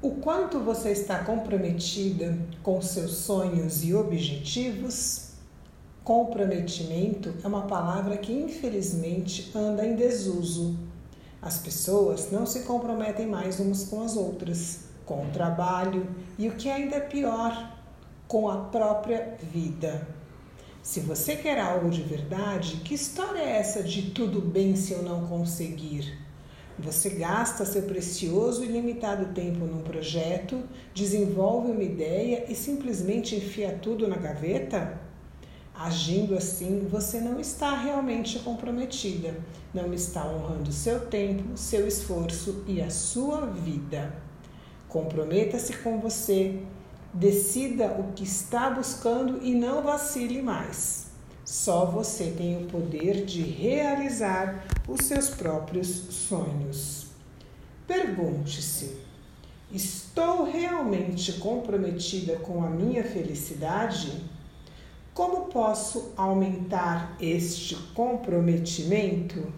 O quanto você está comprometida com seus sonhos e objetivos? Comprometimento é uma palavra que infelizmente anda em desuso. As pessoas não se comprometem mais umas com as outras, com o trabalho e o que ainda é pior, com a própria vida. Se você quer algo de verdade, que história é essa de tudo bem se eu não conseguir? Você gasta seu precioso e limitado tempo num projeto, desenvolve uma ideia e simplesmente enfia tudo na gaveta? Agindo assim, você não está realmente comprometida, não está honrando seu tempo, seu esforço e a sua vida. Comprometa-se com você, decida o que está buscando e não vacile mais. Só você tem o poder de realizar os seus próprios sonhos. Pergunte-se: estou realmente comprometida com a minha felicidade? Como posso aumentar este comprometimento?